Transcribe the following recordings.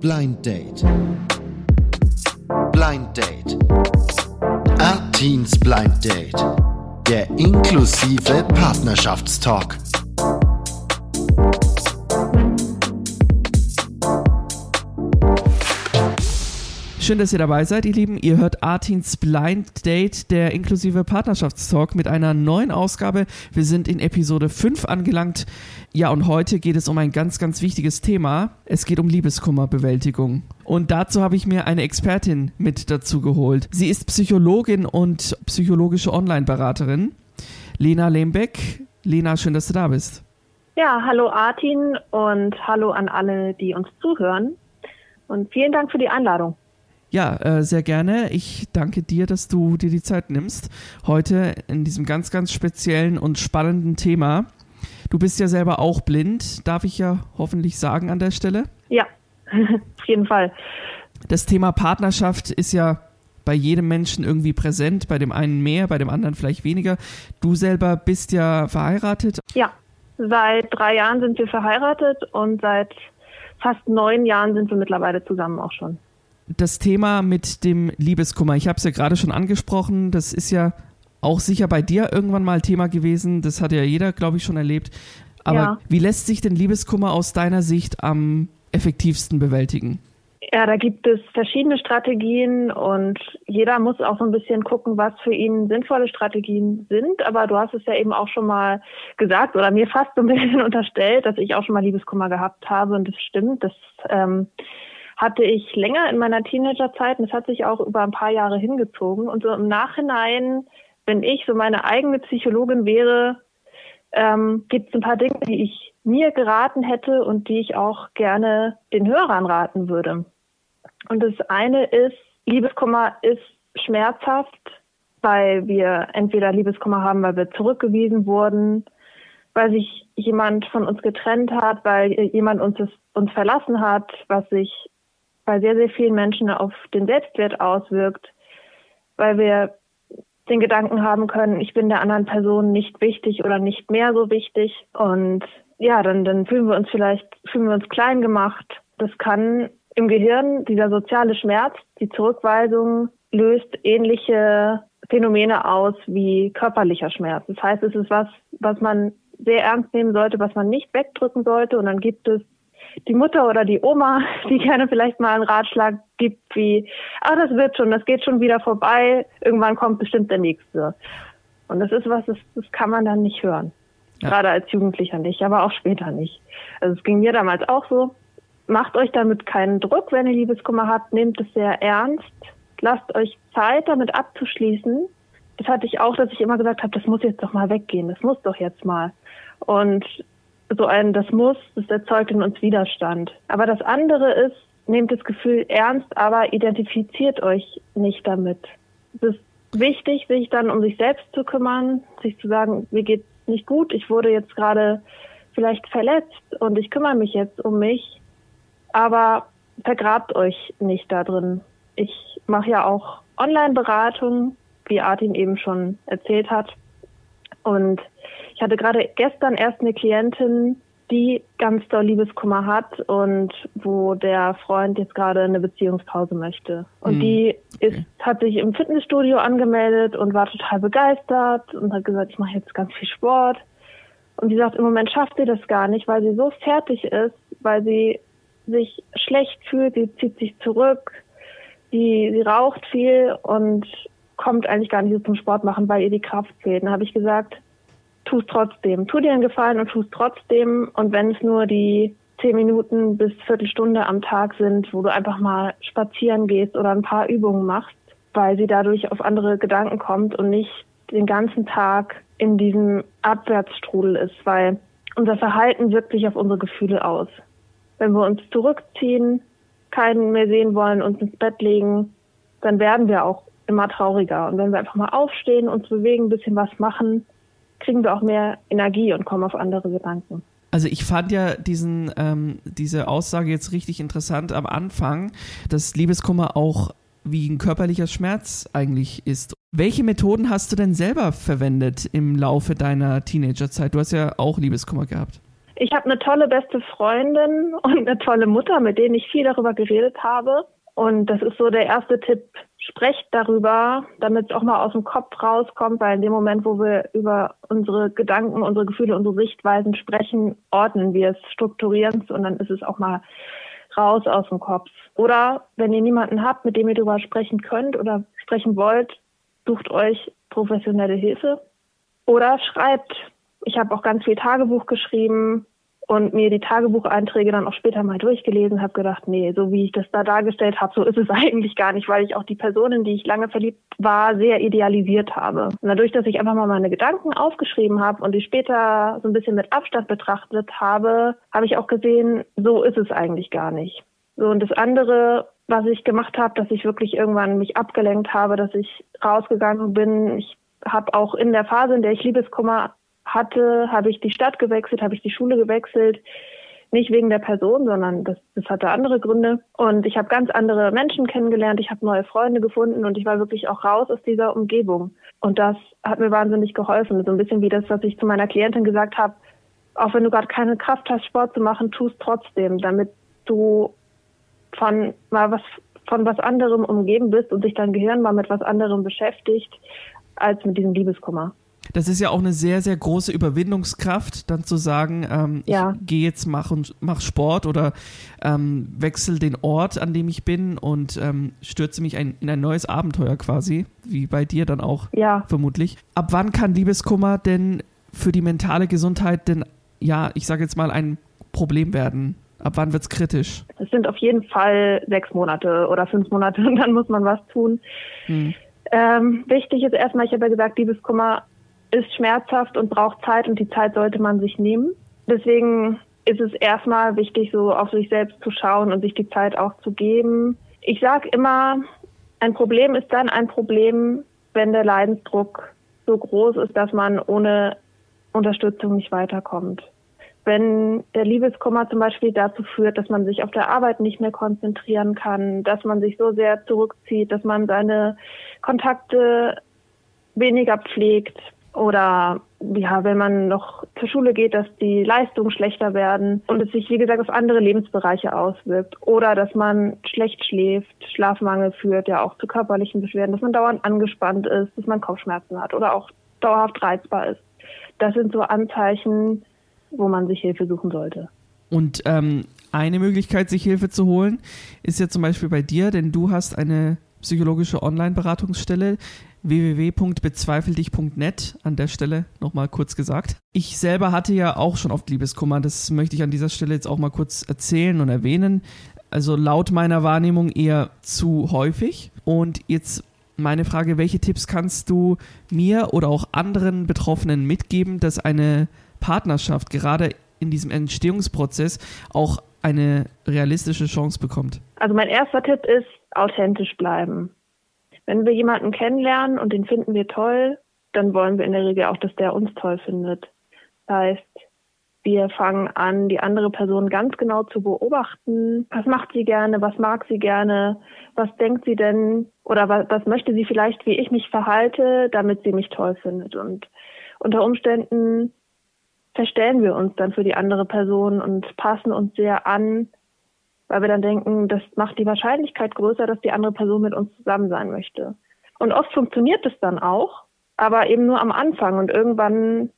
Blind Date. Blind Date. Artins Blind Date. Der inklusive Partnerschaftstalk. Schön, dass ihr dabei seid, ihr Lieben. Ihr hört Artins Blind Date, der inklusive Partnerschaftstalk mit einer neuen Ausgabe. Wir sind in Episode 5 angelangt. Ja, und heute geht es um ein ganz, ganz wichtiges Thema. Es geht um Liebeskummerbewältigung. Und dazu habe ich mir eine Expertin mit dazu geholt. Sie ist Psychologin und psychologische Online-Beraterin. Lena Lehmbeck. Lena, schön, dass du da bist. Ja, hallo Artin und hallo an alle, die uns zuhören. Und vielen Dank für die Einladung. Ja, äh, sehr gerne. Ich danke dir, dass du dir die Zeit nimmst. Heute in diesem ganz, ganz speziellen und spannenden Thema. Du bist ja selber auch blind, darf ich ja hoffentlich sagen an der Stelle. Ja, auf jeden Fall. Das Thema Partnerschaft ist ja bei jedem Menschen irgendwie präsent, bei dem einen mehr, bei dem anderen vielleicht weniger. Du selber bist ja verheiratet. Ja, seit drei Jahren sind wir verheiratet und seit fast neun Jahren sind wir mittlerweile zusammen auch schon das Thema mit dem Liebeskummer, ich habe es ja gerade schon angesprochen, das ist ja auch sicher bei dir irgendwann mal Thema gewesen, das hat ja jeder, glaube ich, schon erlebt. Aber ja. wie lässt sich denn Liebeskummer aus deiner Sicht am effektivsten bewältigen? Ja, da gibt es verschiedene Strategien und jeder muss auch so ein bisschen gucken, was für ihn sinnvolle Strategien sind. Aber du hast es ja eben auch schon mal gesagt oder mir fast so ein bisschen unterstellt, dass ich auch schon mal Liebeskummer gehabt habe und das stimmt. Das ähm, hatte ich länger in meiner Teenagerzeit und es hat sich auch über ein paar Jahre hingezogen. Und so im Nachhinein, wenn ich so meine eigene Psychologin wäre, ähm, gibt es ein paar Dinge, die ich mir geraten hätte und die ich auch gerne den Hörern raten würde. Und das eine ist, Liebeskummer ist schmerzhaft, weil wir entweder Liebeskummer haben, weil wir zurückgewiesen wurden, weil sich jemand von uns getrennt hat, weil jemand uns, uns verlassen hat, was sich bei sehr, sehr vielen Menschen auf den Selbstwert auswirkt, weil wir den Gedanken haben können, ich bin der anderen Person nicht wichtig oder nicht mehr so wichtig. Und ja, dann, dann fühlen wir uns vielleicht, fühlen wir uns klein gemacht. Das kann im Gehirn, dieser soziale Schmerz, die Zurückweisung löst ähnliche Phänomene aus wie körperlicher Schmerz. Das heißt, es ist was, was man sehr ernst nehmen sollte, was man nicht wegdrücken sollte. Und dann gibt es die Mutter oder die Oma, die gerne vielleicht mal einen Ratschlag gibt, wie, ah, das wird schon, das geht schon wieder vorbei, irgendwann kommt bestimmt der nächste. Und das ist was, das, das kann man dann nicht hören. Ja. Gerade als Jugendlicher nicht, aber auch später nicht. Also es ging mir damals auch so. Macht euch damit keinen Druck, wenn ihr Liebeskummer habt, nehmt es sehr ernst. Lasst euch Zeit, damit abzuschließen. Das hatte ich auch, dass ich immer gesagt habe, das muss jetzt doch mal weggehen, das muss doch jetzt mal. Und so ein das muss, das erzeugt in uns Widerstand. Aber das andere ist, nehmt das Gefühl ernst, aber identifiziert euch nicht damit. Es ist wichtig, sich dann um sich selbst zu kümmern, sich zu sagen, mir geht's nicht gut, ich wurde jetzt gerade vielleicht verletzt und ich kümmere mich jetzt um mich, aber vergrabt euch nicht da drin. Ich mache ja auch Online-Beratung, wie Artin eben schon erzählt hat. Und ich hatte gerade gestern erst eine Klientin, die ganz doll Liebeskummer hat und wo der Freund jetzt gerade eine Beziehungspause möchte. Und mhm. die ist, hat sich im Fitnessstudio angemeldet und war total begeistert und hat gesagt, ich mache jetzt ganz viel Sport. Und die sagt, im Moment schafft sie das gar nicht, weil sie so fertig ist, weil sie sich schlecht fühlt, sie zieht sich zurück, sie, sie raucht viel und kommt eigentlich gar nicht so zum Sport machen, weil ihr die Kraft fehlt. Dann habe ich gesagt, tu es trotzdem. Tu dir einen Gefallen und tu es trotzdem. Und wenn es nur die zehn Minuten bis Viertelstunde am Tag sind, wo du einfach mal spazieren gehst oder ein paar Übungen machst, weil sie dadurch auf andere Gedanken kommt und nicht den ganzen Tag in diesem Abwärtsstrudel ist, weil unser Verhalten wirkt sich auf unsere Gefühle aus. Wenn wir uns zurückziehen, keinen mehr sehen wollen, uns ins Bett legen, dann werden wir auch immer trauriger. Und wenn wir einfach mal aufstehen, uns bewegen, ein bisschen was machen, kriegen wir auch mehr Energie und kommen auf andere Gedanken. Also ich fand ja diesen, ähm, diese Aussage jetzt richtig interessant am Anfang, dass Liebeskummer auch wie ein körperlicher Schmerz eigentlich ist. Welche Methoden hast du denn selber verwendet im Laufe deiner Teenagerzeit? Du hast ja auch Liebeskummer gehabt. Ich habe eine tolle beste Freundin und eine tolle Mutter, mit denen ich viel darüber geredet habe. Und das ist so der erste Tipp. Sprecht darüber, damit es auch mal aus dem Kopf rauskommt, weil in dem Moment, wo wir über unsere Gedanken, unsere Gefühle, unsere Sichtweisen sprechen, ordnen wir es, strukturieren es und dann ist es auch mal raus aus dem Kopf. Oder wenn ihr niemanden habt, mit dem ihr darüber sprechen könnt oder sprechen wollt, sucht euch professionelle Hilfe oder schreibt. Ich habe auch ganz viel Tagebuch geschrieben und mir die Tagebucheinträge dann auch später mal durchgelesen, habe gedacht, nee, so wie ich das da dargestellt habe, so ist es eigentlich gar nicht, weil ich auch die Person, in die ich lange verliebt war, sehr idealisiert habe. Und dadurch, dass ich einfach mal meine Gedanken aufgeschrieben habe und die später so ein bisschen mit Abstand betrachtet habe, habe ich auch gesehen, so ist es eigentlich gar nicht. So und das andere, was ich gemacht habe, dass ich wirklich irgendwann mich abgelenkt habe, dass ich rausgegangen bin. Ich habe auch in der Phase, in der ich Liebeskummer hatte, habe ich die Stadt gewechselt, habe ich die Schule gewechselt. Nicht wegen der Person, sondern das, das hatte andere Gründe. Und ich habe ganz andere Menschen kennengelernt, ich habe neue Freunde gefunden und ich war wirklich auch raus aus dieser Umgebung. Und das hat mir wahnsinnig geholfen. So ein bisschen wie das, was ich zu meiner Klientin gesagt habe. Auch wenn du gerade keine Kraft hast, Sport zu machen, tu es trotzdem, damit du von mal was von was anderem umgeben bist und sich dein Gehirn mal mit was anderem beschäftigt als mit diesem Liebeskummer das ist ja auch eine sehr, sehr große Überwindungskraft, dann zu sagen, ähm, ja. ich gehe jetzt, mach, und, mach Sport oder ähm, wechsle den Ort, an dem ich bin und ähm, stürze mich ein, in ein neues Abenteuer quasi, wie bei dir dann auch ja. vermutlich. Ab wann kann Liebeskummer denn für die mentale Gesundheit denn, ja, ich sage jetzt mal, ein Problem werden? Ab wann wird es kritisch? Es sind auf jeden Fall sechs Monate oder fünf Monate und dann muss man was tun. Hm. Ähm, wichtig ist erstmal, ich habe ja gesagt, Liebeskummer ist schmerzhaft und braucht Zeit und die Zeit sollte man sich nehmen. Deswegen ist es erstmal wichtig, so auf sich selbst zu schauen und sich die Zeit auch zu geben. Ich sage immer, ein Problem ist dann ein Problem, wenn der Leidensdruck so groß ist, dass man ohne Unterstützung nicht weiterkommt. Wenn der Liebeskummer zum Beispiel dazu führt, dass man sich auf der Arbeit nicht mehr konzentrieren kann, dass man sich so sehr zurückzieht, dass man seine Kontakte weniger pflegt, oder ja, wenn man noch zur Schule geht, dass die Leistungen schlechter werden und es sich, wie gesagt, auf andere Lebensbereiche auswirkt. Oder dass man schlecht schläft, Schlafmangel führt ja auch zu körperlichen Beschwerden, dass man dauernd angespannt ist, dass man Kopfschmerzen hat oder auch dauerhaft reizbar ist. Das sind so Anzeichen, wo man sich Hilfe suchen sollte. Und ähm, eine Möglichkeit, sich Hilfe zu holen, ist ja zum Beispiel bei dir, denn du hast eine psychologische Online-Beratungsstelle www.bezweifeldich.net an der Stelle nochmal kurz gesagt. Ich selber hatte ja auch schon oft Liebeskummer, das möchte ich an dieser Stelle jetzt auch mal kurz erzählen und erwähnen. Also laut meiner Wahrnehmung eher zu häufig. Und jetzt meine Frage, welche Tipps kannst du mir oder auch anderen Betroffenen mitgeben, dass eine Partnerschaft gerade in diesem Entstehungsprozess auch eine realistische Chance bekommt? Also mein erster Tipp ist, authentisch bleiben. Wenn wir jemanden kennenlernen und den finden wir toll, dann wollen wir in der Regel auch, dass der uns toll findet. Das heißt, wir fangen an, die andere Person ganz genau zu beobachten. Was macht sie gerne? Was mag sie gerne? Was denkt sie denn? Oder was, was möchte sie vielleicht, wie ich mich verhalte, damit sie mich toll findet? Und unter Umständen verstellen wir uns dann für die andere Person und passen uns sehr an, weil wir dann denken, das macht die Wahrscheinlichkeit größer, dass die andere Person mit uns zusammen sein möchte. Und oft funktioniert es dann auch, aber eben nur am Anfang und irgendwann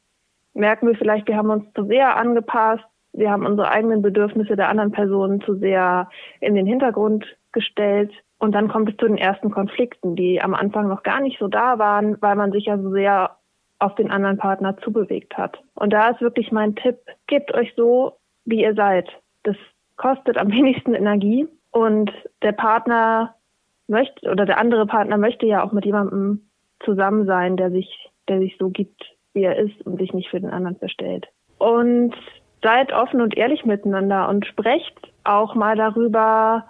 merken wir vielleicht, wir haben uns zu sehr angepasst, wir haben unsere eigenen Bedürfnisse der anderen Person zu sehr in den Hintergrund gestellt und dann kommt es zu den ersten Konflikten, die am Anfang noch gar nicht so da waren, weil man sich ja so sehr auf den anderen Partner zubewegt hat. Und da ist wirklich mein Tipp, gebt euch so, wie ihr seid. Das kostet am wenigsten Energie und der Partner möchte oder der andere Partner möchte ja auch mit jemandem zusammen sein, der sich, der sich so gibt, wie er ist und sich nicht für den anderen verstellt. Und seid offen und ehrlich miteinander und sprecht auch mal darüber,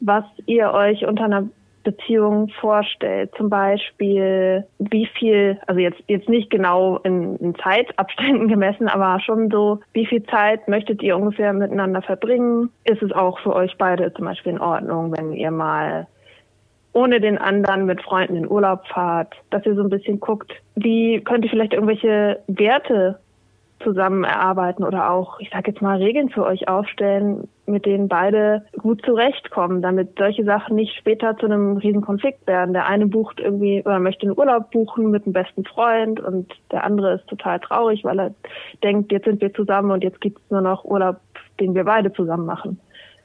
was ihr euch unter einer Beziehung vorstellt. Zum Beispiel, wie viel, also jetzt, jetzt nicht genau in, in Zeitabständen gemessen, aber schon so, wie viel Zeit möchtet ihr ungefähr miteinander verbringen? Ist es auch für euch beide zum Beispiel in Ordnung, wenn ihr mal ohne den anderen mit Freunden in Urlaub fahrt, dass ihr so ein bisschen guckt, wie könnt ihr vielleicht irgendwelche Werte zusammen erarbeiten oder auch, ich sage jetzt mal, Regeln für euch aufstellen, mit denen beide gut zurechtkommen, damit solche Sachen nicht später zu einem riesen Konflikt werden. Der eine bucht irgendwie oder möchte einen Urlaub buchen mit einem besten Freund und der andere ist total traurig, weil er denkt, jetzt sind wir zusammen und jetzt gibt es nur noch Urlaub, den wir beide zusammen machen.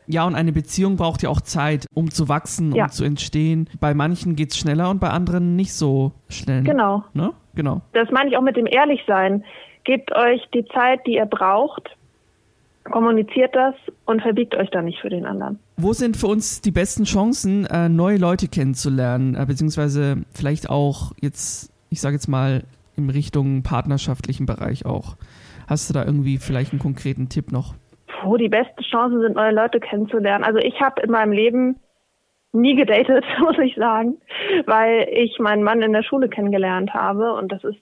Ja, und eine Beziehung braucht ja auch Zeit, um zu wachsen, Ja. um zu entstehen. Bei manchen geht's schneller und bei anderen nicht so schnell. Genau. Ne? Genau. Das meine ich auch mit dem Ehrlichsein. Gebt euch die Zeit, die ihr braucht, kommuniziert das und verbiegt euch da nicht für den anderen. Wo sind für uns die besten Chancen, äh, neue Leute kennenzulernen, äh, beziehungsweise vielleicht auch jetzt, ich sage jetzt mal, in Richtung partnerschaftlichen Bereich auch? Hast du da irgendwie vielleicht einen konkreten Tipp noch? Wo die besten Chancen sind, neue Leute kennenzulernen. Also ich habe in meinem Leben nie gedatet, muss ich sagen, weil ich meinen Mann in der Schule kennengelernt habe und das ist,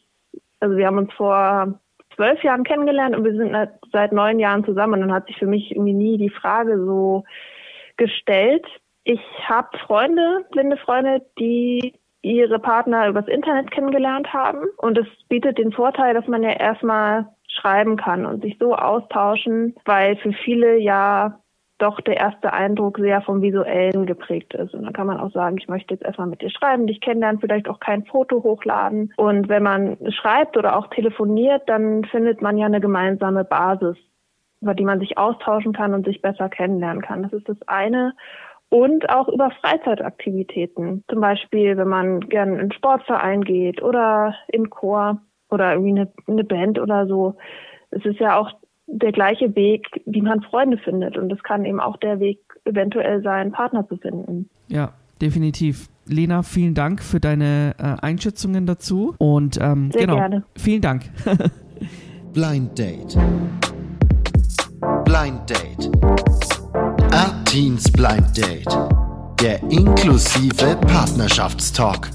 also wir haben uns vor zwölf Jahren kennengelernt und wir sind seit neun Jahren zusammen und dann hat sich für mich irgendwie nie die Frage so gestellt. Ich habe Freunde, blinde Freunde, die ihre Partner übers Internet kennengelernt haben und es bietet den Vorteil, dass man ja erstmal schreiben kann und sich so austauschen, weil für viele ja doch der erste Eindruck sehr vom Visuellen geprägt ist. Und dann kann man auch sagen, ich möchte jetzt erstmal mit dir schreiben, dich kennenlernen, vielleicht auch kein Foto hochladen. Und wenn man schreibt oder auch telefoniert, dann findet man ja eine gemeinsame Basis, über die man sich austauschen kann und sich besser kennenlernen kann. Das ist das eine. Und auch über Freizeitaktivitäten. Zum Beispiel, wenn man gern in einen Sportverein geht oder in Chor oder irgendwie eine, eine Band oder so. Es ist ja auch der gleiche Weg, wie man Freunde findet. Und es kann eben auch der Weg eventuell sein, Partner zu finden. Ja, definitiv. Lena, vielen Dank für deine äh, Einschätzungen dazu. Und ähm, Sehr genau, gerne. vielen Dank. Blind Date. Blind Date. Artins Blind Date. Der inklusive Partnerschaftstalk.